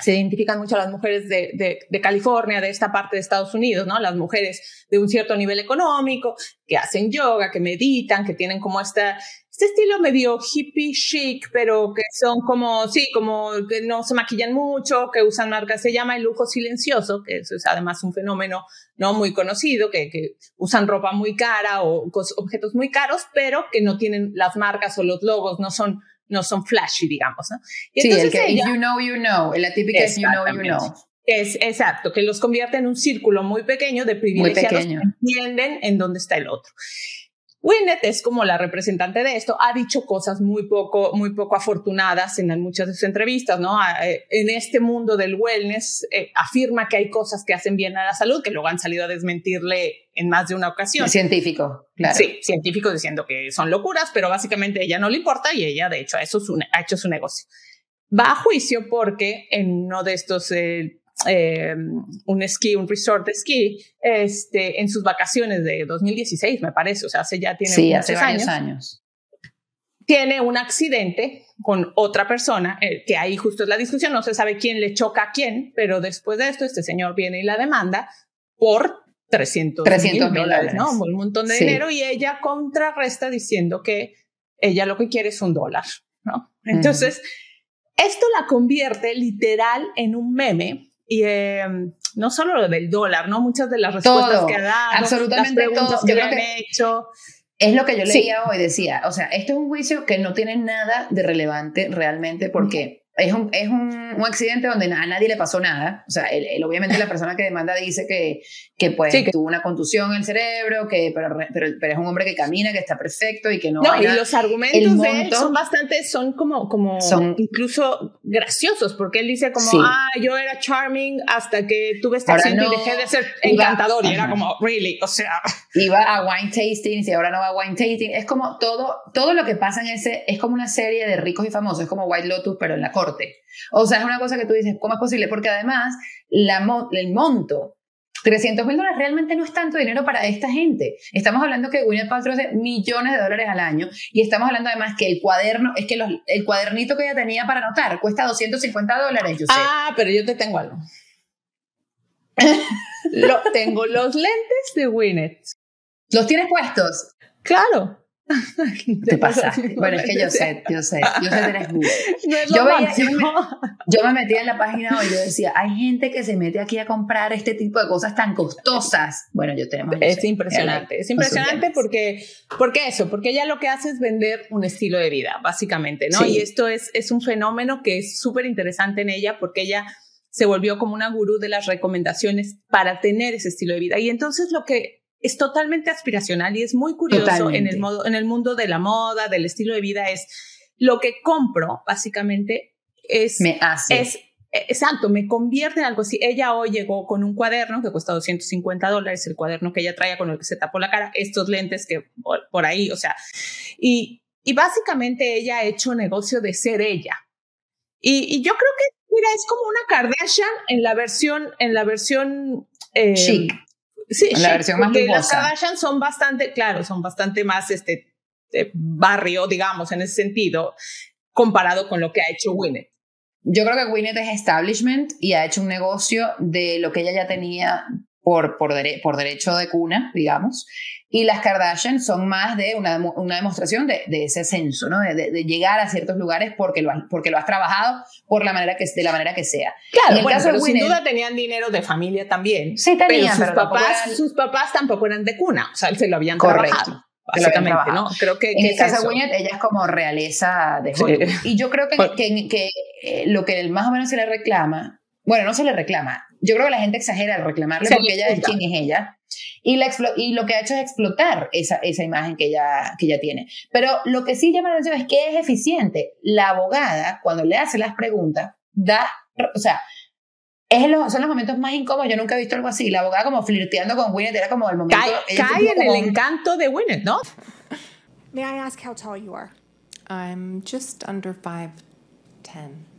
se identifican mucho las mujeres de, de, de, California, de esta parte de Estados Unidos, ¿no? Las mujeres de un cierto nivel económico, que hacen yoga, que meditan, que tienen como esta, este estilo medio hippie chic, pero que son como, sí, como que no se maquillan mucho, que usan marcas, se llama el lujo silencioso, que eso es además un fenómeno no muy conocido, que, que usan ropa muy cara o objetos muy caros, pero que no tienen las marcas o los logos, no son no son flashy, digamos. ¿no? sí, el que you know, you know, la típica es you know, you know. Es exacto, que los convierte en un círculo muy pequeño de privilegiados que entienden en dónde está el otro. Winnet es como la representante de esto, ha dicho cosas muy poco, muy poco afortunadas en muchas de sus entrevistas, ¿no? Eh, en este mundo del wellness eh, afirma que hay cosas que hacen bien a la salud, que luego han salido a desmentirle en más de una ocasión. Científico, claro. Sí, científico diciendo que son locuras, pero básicamente ella no le importa y ella, de hecho, eso ha hecho su negocio. Va a juicio porque en uno de estos eh, eh, un esquí, un resort de esquí, este, en sus vacaciones de 2016, me parece, o sea, hace ya tiene Sí, hace varios años, años. tiene un accidente con otra persona, eh, que ahí justo es la discusión, no se sabe quién le choca a quién, pero después de esto este señor viene y la demanda por 300 300 mil dólares, ¿no? Un montón de Sí. dinero y ella contrarresta diciendo que ella lo que quiere es un dólar, ¿no? Entonces, esto la convierte literal en un meme y eh, no solo lo del dólar, ¿no? Muchas de las respuestas Todo, que ha dado, absolutamente las preguntas todo. que le han que- hecho. Es lo que yo Sí. leía hoy, decía, o sea, esto es un juicio que no tiene nada de relevante realmente porque es un, es un, un accidente donde a nadie le pasó nada. O sea, él, él, obviamente la persona que demanda dice que, que pues Sí, que- tuvo una contusión en el cerebro, que, pero, pero, pero es un hombre que camina, que está perfecto y que no... No, y los argumentos de él son bastante, son como, como Son- incluso graciosos, porque él dice como, Sí. ah, yo era charming hasta que tuve este accidente no, y dejé de ser iba- encantador. y era como, really, o sea, iba a wine tasting y ahora no va a wine tasting. Es como todo, todo lo que pasa en ese, es como una serie de ricos y famosos, es como White Lotus, pero en la corte. O sea, es una cosa que tú dices, ¿cómo es posible? Porque además, la, mo- el monto, 300 mil dólares realmente no es tanto dinero para esta gente. Estamos hablando que Gwyneth Paltrow hace millones de dólares al año y estamos hablando además que el cuaderno, es que los- el cuadernito que ella tenía para anotar cuesta 250 dólares, yo sé. ah, pero yo te tengo algo. Lo, tengo los lentes de Winnet. ¿Los tienes puestos? Claro. Te pasaste. Bueno, es que yo sé, yo sé, yo sé que eres Google. No Yo veía- máximo. Yo me metí en la página hoy y yo decía, hay gente que se mete aquí a comprar este tipo de cosas tan costosas. Bueno, yo tenemos... yo Es sé, impresionante, es impresionante porque, porque eso, porque ella lo que hace es vender un estilo de vida, básicamente, ¿no? Sí. Y esto es, es un fenómeno que es súper interesante en ella porque ella se volvió como una gurú de las recomendaciones para tener ese estilo de vida. Y entonces lo que es totalmente aspiracional y es muy curioso en Totalmente. el, modo, en el mundo de la moda, del estilo de vida, es lo que compro, básicamente, es Me hace. es eh, exacto, me convierte en algo así. Ella hoy llegó con un cuaderno que cuesta 250 dólares, el cuaderno que ella traía con el que se tapó la cara, estos lentes que por, por ahí, o sea, y, y básicamente ella ha hecho negocio de ser ella. Y, y yo creo que, mira, es como una Kardashian en la versión, en la versión eh, Chic. Sí, la versión más porque las. Kardashian son bastante, claro, son bastante más este de barrio, digamos, en ese sentido, comparado con lo que ha hecho Winnet. Yo creo que Gwyneth es establishment y ha hecho un negocio de lo que ella ya tenía por, por, dere- por derecho de cuna, digamos. Y las Kardashian son más de una, una demostración de, de ese ascenso, ¿no? De, de- de llegar a ciertos lugares porque lo, has- porque lo has trabajado por la manera que, de la manera que sea. Claro, bueno, pero sin duda tenían dinero de familia también. Sí, pero tenían, sus pero papás, eran- sus papás tampoco eran de cuna, o sea, se lo habían Correcto, trabajado, básicamente. ¿no? Creo que, En que el caso de. Gwyneth, ella es como realeza de Sí. Hollywood. Y yo creo que, que, que, eh, lo que más o menos se le reclama, bueno, no se le reclama, yo creo que la gente exagera al reclamarle Se porque ella es quien es ella. Y, la explo- y lo que ha hecho es explotar esa, esa imagen que ella, que ella tiene. Pero lo que sí llama la atención es que es eficiente. La abogada, cuando le hace las preguntas, da, o sea, es los, son los momentos más incómodos. Yo nunca he visto algo así. La abogada como flirteando con Gwyneth era como el momento. Cae, cae en el un- encanto de Winnet, ¿no? May I ask how tall you are? I'm just under 5'10.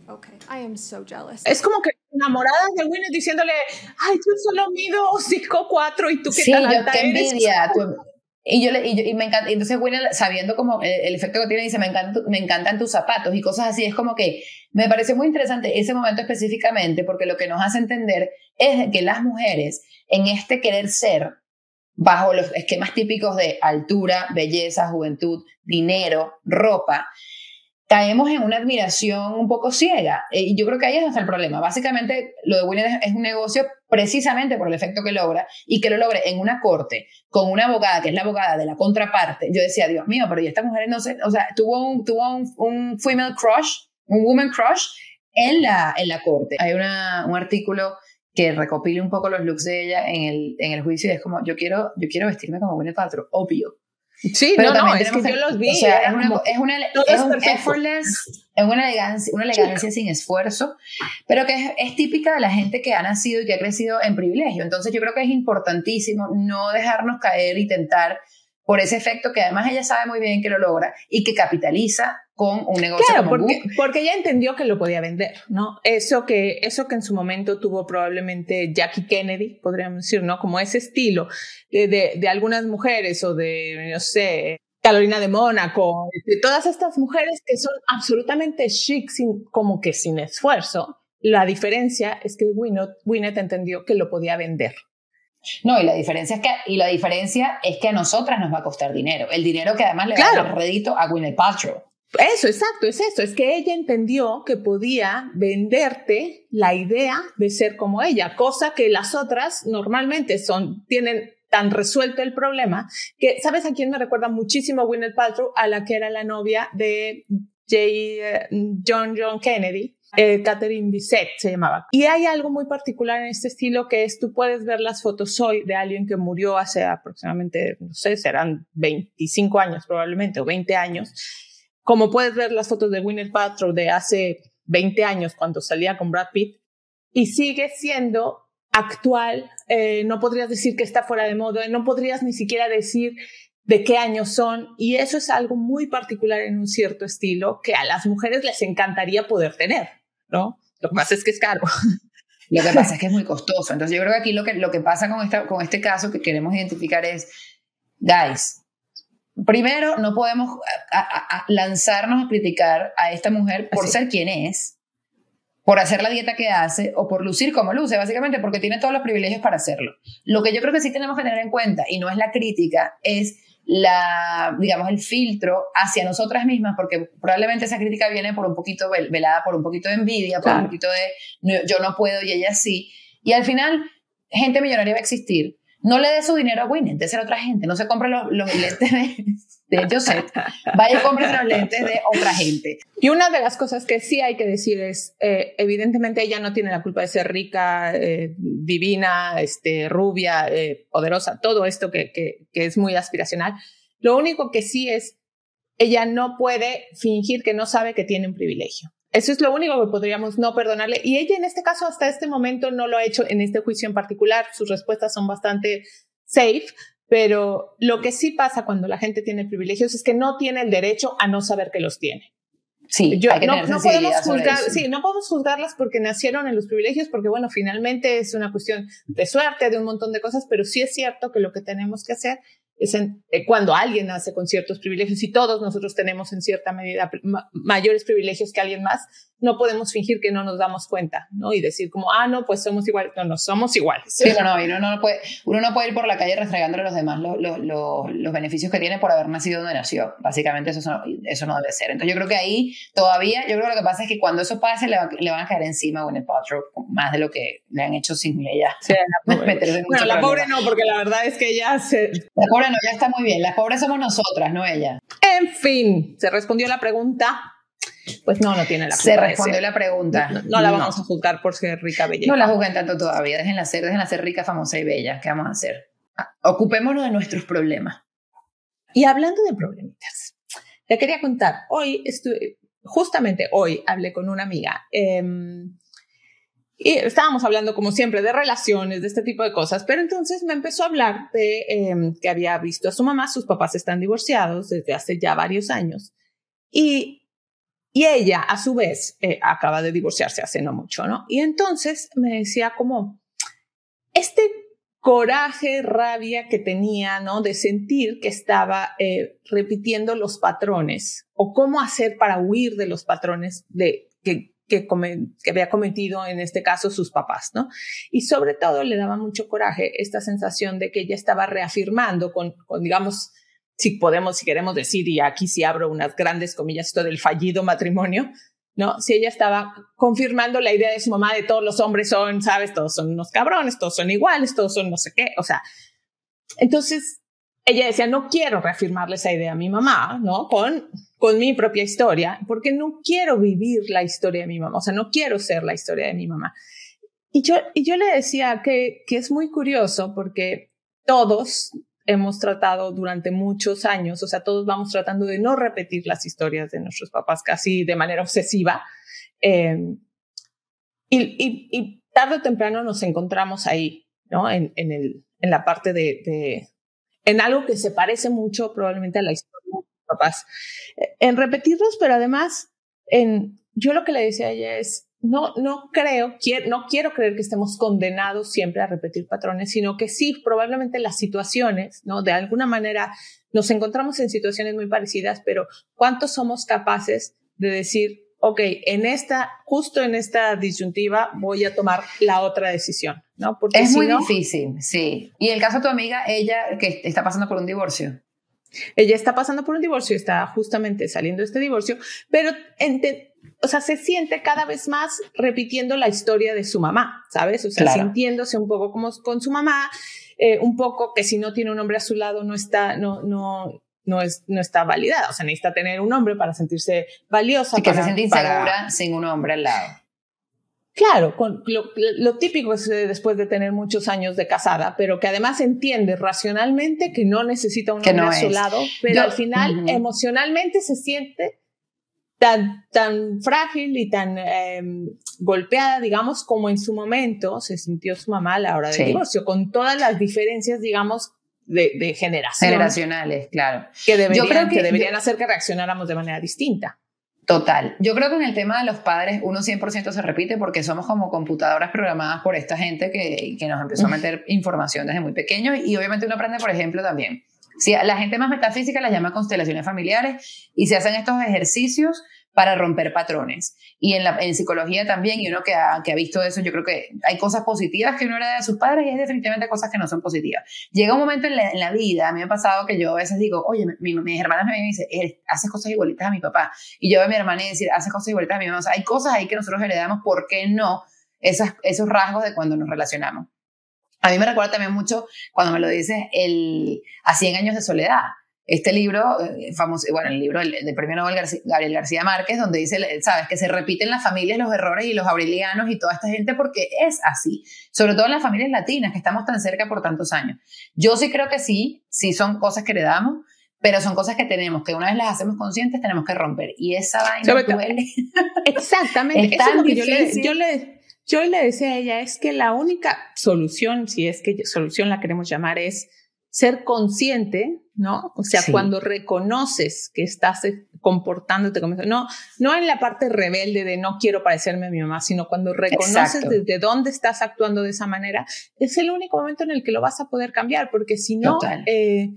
Okay. I am so jealous. Es como que enamorada de Winnet diciéndole, ay, yo solo mido 5'4 y tú qué sí, tan yo alta qué eres. envidia. tú- y yo, le, y, yo- y me encanta, y entonces Winnie, sabiendo como el, el efecto que tiene, dice, me, encanta, me encantan tus zapatos y cosas así. Es como que me parece muy interesante ese momento específicamente porque lo que nos hace entender es que las mujeres en este querer ser bajo los esquemas típicos de altura, belleza, juventud, dinero, ropa, caemos en una admiración un poco ciega. Eh, Y yo creo que ahí es donde está el problema. Básicamente, lo de Winnie es- un negocio precisamente por el efecto que logra y que lo logre en una corte con una abogada que es la abogada de la contraparte. Yo decía, Dios mío, pero y esta mujer no sé, o sea, tuvo un, tuvo un, un female crush, un woman crush en la, en la corte. Hay una, un artículo que recopila un poco los looks de ella en el, en el juicio y es como, yo quiero, yo quiero vestirme como Gwyneth Paltrow, obvio. Sí, Pero no, no, es que yo los vi. O sea, es una, es una, es un effortless, es una elegancia, una elegancia sin esfuerzo, pero que es, es típica de la gente que ha nacido y que ha crecido en privilegio. Entonces yo creo que es importantísimo no dejarnos caer y tentar por ese efecto que además ella sabe muy bien que lo logra y que capitaliza con un negocio Claro, como porque, porque ella entendió que lo podía vender, ¿no? Eso que, eso que en su momento tuvo probablemente Jackie Kennedy, podríamos decir, ¿no? Como ese estilo de, de, de algunas mujeres o de, no sé, Carolina de Mónaco, de todas estas mujeres que son absolutamente chic, sin, como que sin esfuerzo. La diferencia es que Winnet, Winnet entendió que lo podía vender. No, y la diferencia es que y la diferencia es que a nosotras nos va a costar dinero. El dinero que además le va a Claro. dar rédito a Gwyneth Paltrow. Eso, exacto, es eso. Es que ella entendió que podía venderte la idea de ser como ella, cosa que las otras normalmente son, tienen tan resuelto el problema que, ¿sabes a quién me recuerda muchísimo Gwyneth Paltrow? A la que era la novia de eh, John John Kennedy. Eh, Catherine Bissett se llamaba. Y hay algo muy particular en este estilo que es, tú puedes ver las fotos hoy de alguien que murió hace aproximadamente, no sé, serán 25 años probablemente o 20 años, como puedes ver las fotos de Gwyneth Paltrow de hace 20 años cuando salía con Brad Pitt y sigue siendo actual, eh, no podrías decir que está fuera de moda, no podrías ni siquiera decir de qué años son y eso es algo muy particular en un cierto estilo que a las mujeres les encantaría poder tener, ¿no? Lo que pasa es que es caro. Lo que pasa es que es muy costoso. Entonces yo creo que aquí lo que, lo que pasa con, esta, con este caso que queremos identificar es, guys, primero no podemos a- a- a lanzarnos a criticar a esta mujer por Así. ser quien es, por hacer la dieta que hace o por lucir como luce, básicamente porque tiene todos los privilegios para hacerlo. Lo que yo creo que sí tenemos que tener en cuenta, y no es la crítica, es la, digamos, el filtro hacia nosotras mismas, porque probablemente esa crítica viene por un poquito, vel- velada por un poquito de envidia, por Claro. un poquito de no, yo no puedo y ella sí. Y al final, gente millonaria va a existir. No le dé su dinero a Winnet, de ser otra gente. No se compre los, los lentes de, de Josette. Vaya y compre los lentes de otra gente. Y una de las cosas que sí hay que decir es, eh, evidentemente ella no tiene la culpa de ser rica, eh, divina, este, rubia, eh, poderosa, todo esto que, que, que es muy aspiracional. Lo único que sí es, ella no puede fingir que no sabe que tiene un privilegio. Eso es lo único que podríamos no perdonarle. Y ella en este caso hasta este momento no lo ha hecho en este juicio en particular. Sus respuestas son bastante safe, pero lo que sí pasa cuando la gente tiene privilegios es que no tiene el derecho a no saber que los tiene. Sí, Yo- no, no podemos juzgar, sí, no podemos juzgarlas porque nacieron en los privilegios, porque bueno, finalmente es una cuestión de suerte, de un montón de cosas, pero sí es cierto que lo que tenemos que hacer es en- eh, cuando alguien nace con ciertos privilegios y todos nosotros tenemos en cierta medida ma- mayores privilegios que alguien más, no podemos fingir que no nos damos cuenta, ¿no? Y decir como, ah, no, pues somos iguales. No, no, somos iguales. Sí, no, no, uno no puede, uno no puede ir por la calle restregándole a los demás los, los, los, los beneficios que tiene por haber nacido donde nació. Básicamente eso, no- eso no debe ser. Entonces yo creo que ahí todavía, yo creo que lo que pasa es que cuando eso pase le, va- le van a caer encima a Gwyneth Paltrow más de lo que le han hecho sin ella. Sí, la pobre. Bueno, la problema. pobre no, porque la verdad es que ella se... La pobre no, ya está muy bien. Las pobres somos nosotras, no ella. En fin, se respondió la pregunta. Pues no, no tiene la Se respondió la pregunta. No, no la vamos a juzgar por ser rica, bella. No la juzguen tanto todavía. Déjenla ser, déjenla ser rica, famosa y bella. ¿Qué vamos a hacer? Ocupémonos de nuestros problemas. Y hablando de problemitas, te quería contar, hoy estuve, justamente hoy hablé con una amiga em, y estábamos hablando como siempre de relaciones, de este tipo de cosas, pero entonces me empezó a hablar de em, que había visto a su mamá, sus papás están divorciados desde hace ya varios años y, y ella a su vez eh, acaba de divorciarse hace no mucho, ¿no? Y entonces me decía como, este coraje, rabia que tenía, ¿no? De sentir que estaba eh, repitiendo los patrones o cómo hacer para huir de los patrones de, que, que, había cometido en este caso sus papás, ¿no? Y sobre todo le daba mucho coraje esta sensación de que ella estaba reafirmando con, con digamos, si podemos, si queremos decir, y aquí sí abro unas grandes comillas, esto del fallido matrimonio, ¿no? Si ella estaba confirmando la idea de su mamá de todos los hombres son, ¿sabes? Todos son unos cabrones, todos son iguales, todos son no sé qué, o sea, entonces ella decía, no quiero reafirmarle esa idea a mi mamá, ¿no? Con, con mi propia historia, porque no quiero vivir la historia de mi mamá, o sea, no quiero ser la historia de mi mamá. Y yo, y yo le decía que, que es muy curioso porque todos hemos tratado durante muchos años, o sea, todos vamos tratando de no repetir las historias de nuestros papás casi de manera obsesiva. Eh, y, y, y, tarde o temprano nos encontramos ahí, ¿no? En, en, el, en la parte de, de, en algo que se parece mucho probablemente a la historia papás. En repetirlos, pero además, en, yo lo que le decía a ella es, no, no creo, quiero, no quiero creer que estemos condenados siempre a repetir patrones, sino que sí, probablemente las situaciones, ¿no? De alguna manera nos encontramos en situaciones muy parecidas, pero ¿cuántos somos capaces de decir, ok, en esta, justo en esta disyuntiva voy a tomar la otra decisión, ¿no? Porque es muy difícil, sí. Y el caso de tu amiga, ella que está pasando por un divorcio. Ella está pasando por un divorcio, está justamente saliendo de este divorcio, pero o sea, se siente cada vez más repitiendo la historia de su mamá, ¿sabes? O sea, sintiéndose un poco como con su mamá, eh, un poco que si no tiene un hombre a su lado no está, no, no, no, es, no está validada. O sea, necesita tener un hombre para sentirse valiosa. Y que se siente insegura sin un hombre al lado. Claro, con lo, típico es eh, después de tener muchos años de casada, pero que además entiende racionalmente que no necesita un hombre a su lado, pero al final emocionalmente se siente tan, tan frágil y tan em, golpeada, digamos, como en su momento se sintió su mamá a la hora del divorcio, con todas las diferencias, digamos, de, de generación. Generacionales, claro. Que deberían, que, deberían hacer que reaccionáramos de manera distinta. Total. Yo creo que en el tema de los padres uno 100% se repite porque somos como computadoras programadas por esta gente que, que nos empezó a meter información desde muy pequeño y, obviamente uno aprende, por ejemplo, también. Si la gente más metafísica las llama constelaciones familiares y se hacen estos ejercicios para romper patrones. Y en, psicología también, y uno que ha, visto eso, yo creo que hay cosas positivas que uno hereda de sus padres y hay definitivamente cosas que no son positivas. Llega un momento en la, en la vida, a mí me ha pasado que yo a veces digo, oye, mi, mis hermanas me dicen, haces cosas igualitas a mi papá. Y yo veo a mi hermana y decir, haces cosas igualitas a mi mamá. O sea, hay cosas ahí que nosotros heredamos, ¿por qué no? Esas, esos rasgos de cuando nos relacionamos. A mí me recuerda también mucho cuando me lo dices el a 100 años de soledad este libro, eh, famoso, bueno, el libro del, premio Nobel Gabriel García Márquez, donde dice, sabes, que se repiten las familias los errores y los aurelianos y toda esta gente porque es así, sobre todo en las familias latinas, que estamos tan cerca por tantos años. Yo sí creo que sí, sí son cosas que heredamos, pero son cosas que tenemos, que una vez las hacemos conscientes, tenemos que romper. Y esa vaina duele. Exactamente. es tan yo, le, yo, le, yo le decía a ella, es que la única solución, si es que solución la queremos llamar, es ser consciente, ¿no? O sea, cuando reconoces que estás eh, comportándote como no, no en la parte rebelde de no quiero parecerme a mi mamá, sino cuando reconoces desde dónde estás actuando de esa manera, es el único momento en el que lo vas a poder cambiar, porque si no, eh,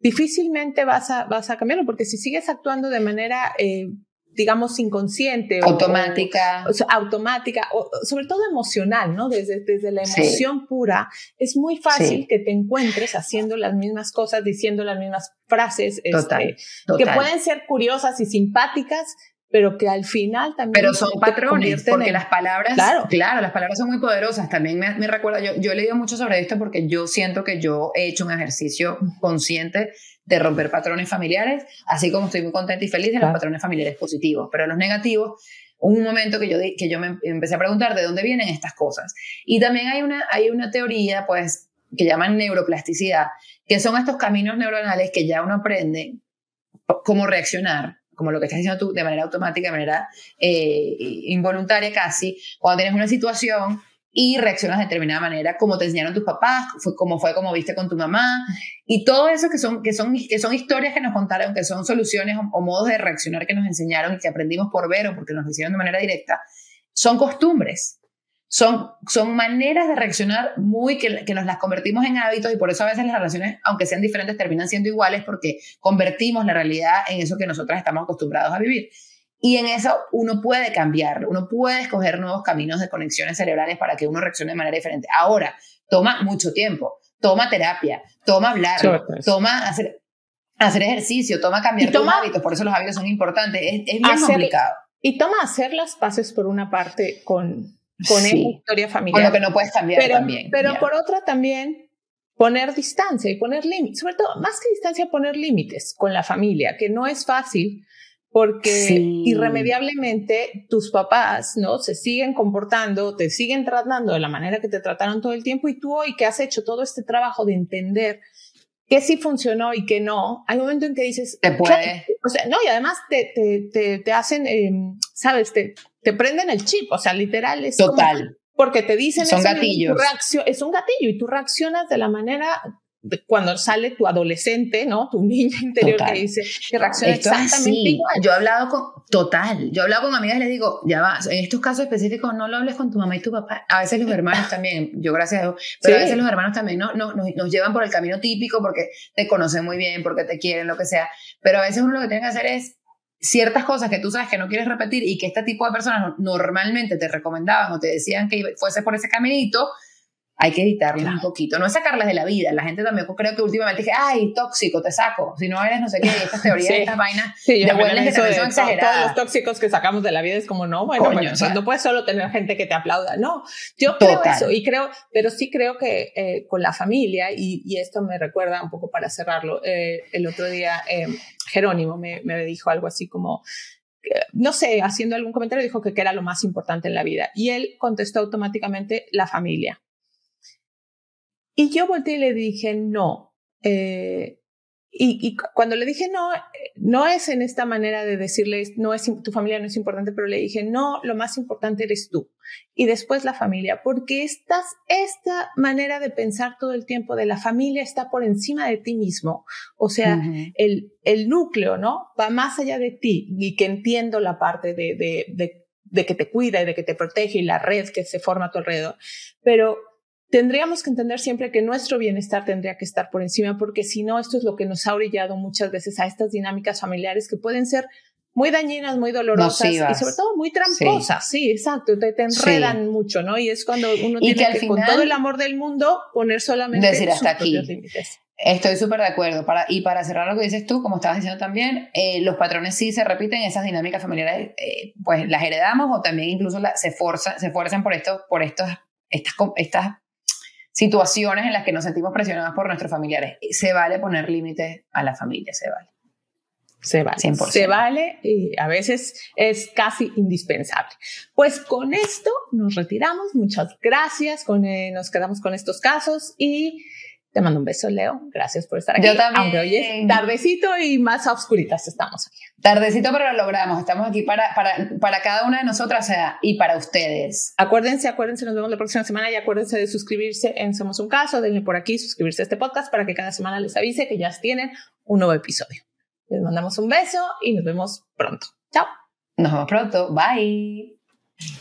difícilmente vas a, vas a cambiarlo, porque si sigues actuando de manera eh, digamos, inconsciente. Automática. O, automática, o sobre todo emocional, ¿no? Desde, desde la emoción pura, es muy fácil que te encuentres haciendo las mismas cosas, diciendo las mismas frases, este, que pueden ser curiosas y simpáticas, pero que al final también... Pero son patrones, porque las palabras, claro. claro, las palabras son muy poderosas. También me, me recuerda, yo, yo he leído mucho sobre esto porque yo siento que yo he hecho un ejercicio consciente de romper patrones familiares, así como estoy muy contenta y feliz de los patrones familiares positivos, pero los negativos, un momento que yo, que yo me empecé a preguntar de dónde vienen estas cosas. Y también hay una, hay una teoría, pues, que llaman neuroplasticidad, que son estos caminos neuronales que ya uno aprende cómo reaccionar como lo que estás diciendo tú, de manera automática, de manera eh, involuntaria casi, cuando tienes una situación y reaccionas de determinada manera, como te enseñaron tus papás, fue, como fue como viste con tu mamá, y todo eso que son, que son, que son historias que nos contaron, que son soluciones o, modos de reaccionar que nos enseñaron y que aprendimos por ver o porque nos hicieron de manera directa, son costumbres. Son, son maneras de reaccionar muy que, que nos las convertimos en hábitos y por eso a veces las relaciones, aunque sean diferentes, terminan siendo iguales porque convertimos la realidad en eso que nosotras estamos acostumbrados a vivir. Y en eso uno puede cambiar, uno puede escoger nuevos caminos de conexiones cerebrales para que uno reaccione de manera diferente. Ahora, toma mucho tiempo, toma terapia, toma hablar, toma hacer, hacer ejercicio, toma cambiar tus hábitos, por eso los hábitos son importantes, es, es bien complicado. Y toma hacer las paces por una parte con, con esa historia familiar. Con lo que no puedes cambiar pero, también. Pero por otra también poner distancia y poner límites, sobre todo, más que distancia, poner límites con la familia, que no es fácil porque irremediablemente tus papás, ¿no? Se siguen comportando, te siguen tratando de la manera que te trataron todo el tiempo y tú hoy que has hecho todo este trabajo de entender qué sí funcionó y qué no, hay un momento en que dices, te puede. O sea, no, y además te, te, te, te hacen, em, ¿sabes? Te, te prenden el chip, o sea, literal es Total. porque te dicen Son gatillos. es un gatillo y tú reaccionas de la manera cuando sale tu adolescente, ¿no? Tu niño interior Total. que dice, que reacciona Esto es exactamente así. igual. Yo he hablado con, total, yo he hablado con amigas y les digo, ya va, en estos casos específicos no lo hables con tu mamá y tu papá. A veces los hermanos también, yo gracias a Dios, pero a veces los hermanos también no, no- nos, nos llevan por el camino típico porque te conocen muy bien, porque te quieren, lo que sea. Pero a veces uno lo que tiene que hacer es ciertas cosas que tú sabes que no quieres repetir y que este tipo de personas no- normalmente te recomendaban o te decían que fuese por ese caminito, hay que evitarlas un poquito, no es sacarlas de la vida. La gente también creo que últimamente dije, ay, tóxico, te saco, si no eres no sé qué, estas teorías, Sí. estas vainas Sí, de buenas que también son exageradas. Todos los tóxicos que sacamos de la vida es como, no, bueno, Coño, bueno, o sea, no puedes solo tener gente que te aplauda, no. Yo creo eso y creo, pero sí creo que eh, con la familia, y, y esto me recuerda un poco para cerrarlo, eh, el otro día eh, Jerónimo me, me dijo algo así como, no sé, haciendo algún comentario, dijo que, que era lo más importante en la vida. Y él contestó automáticamente la familia. Y yo volteé y le dije, no. Eh, y, y cu- cuando le dije no, eh, no es en esta manera de decirle, no es, tu familia no es importante, pero le dije, no, lo más importante eres tú. Y después la familia, porque estás, esta manera de pensar todo el tiempo de la familia está por encima de ti mismo. O sea, el, el núcleo, ¿no? Va más allá de ti y que entiendo la parte de, de, de, de que te cuida y de que te protege y la red que se forma a tu alrededor. Pero tendríamos que entender siempre que nuestro bienestar tendría que estar por encima, porque si no, esto es lo que nos ha orillado muchas veces a estas dinámicas familiares que pueden ser muy dañinas, muy dolorosas Nocivas. y sobre todo muy tramposas. Sí, exacto, te, te enredan mucho, ¿no? Y es cuando uno Y tiene que al que, con final- todo el amor del mundo poner solamente Decir hasta sus aquí. límites. Estoy súper de acuerdo. Para, y para cerrar lo que dices tú, como estabas diciendo también, eh, los patrones sí se repiten, esas dinámicas familiares, eh, pues las heredamos o también incluso la- se, forza, se fuerzan por, esto, por estos, estas, estas situaciones en las que nos sentimos presionados por nuestros familiares. Se vale poner límites a la familia, se vale. Se vale. 100%. Se vale y a veces es casi indispensable. Pues con esto nos retiramos. Muchas gracias. Con, eh, nos quedamos con estos casos y te mando un beso, Leo. Gracias por estar aquí. Yo también. Aunque hoy es tardecito y más a oscuritas estamos aquí. Tardecito, pero lo logramos. Estamos aquí para, para, para cada una de nosotras y para ustedes. Acuérdense, acuérdense, nos vemos la próxima semana y acuérdense de suscribirse en Somos un Caso, denle por aquí, suscribirse a este podcast para que cada semana les avise que ya tienen un nuevo episodio. Les mandamos un beso y nos vemos pronto. Chao. Nos vemos pronto. Bye.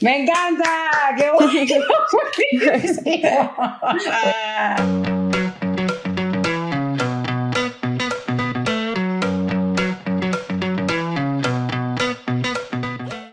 Me encanta, qué bueno.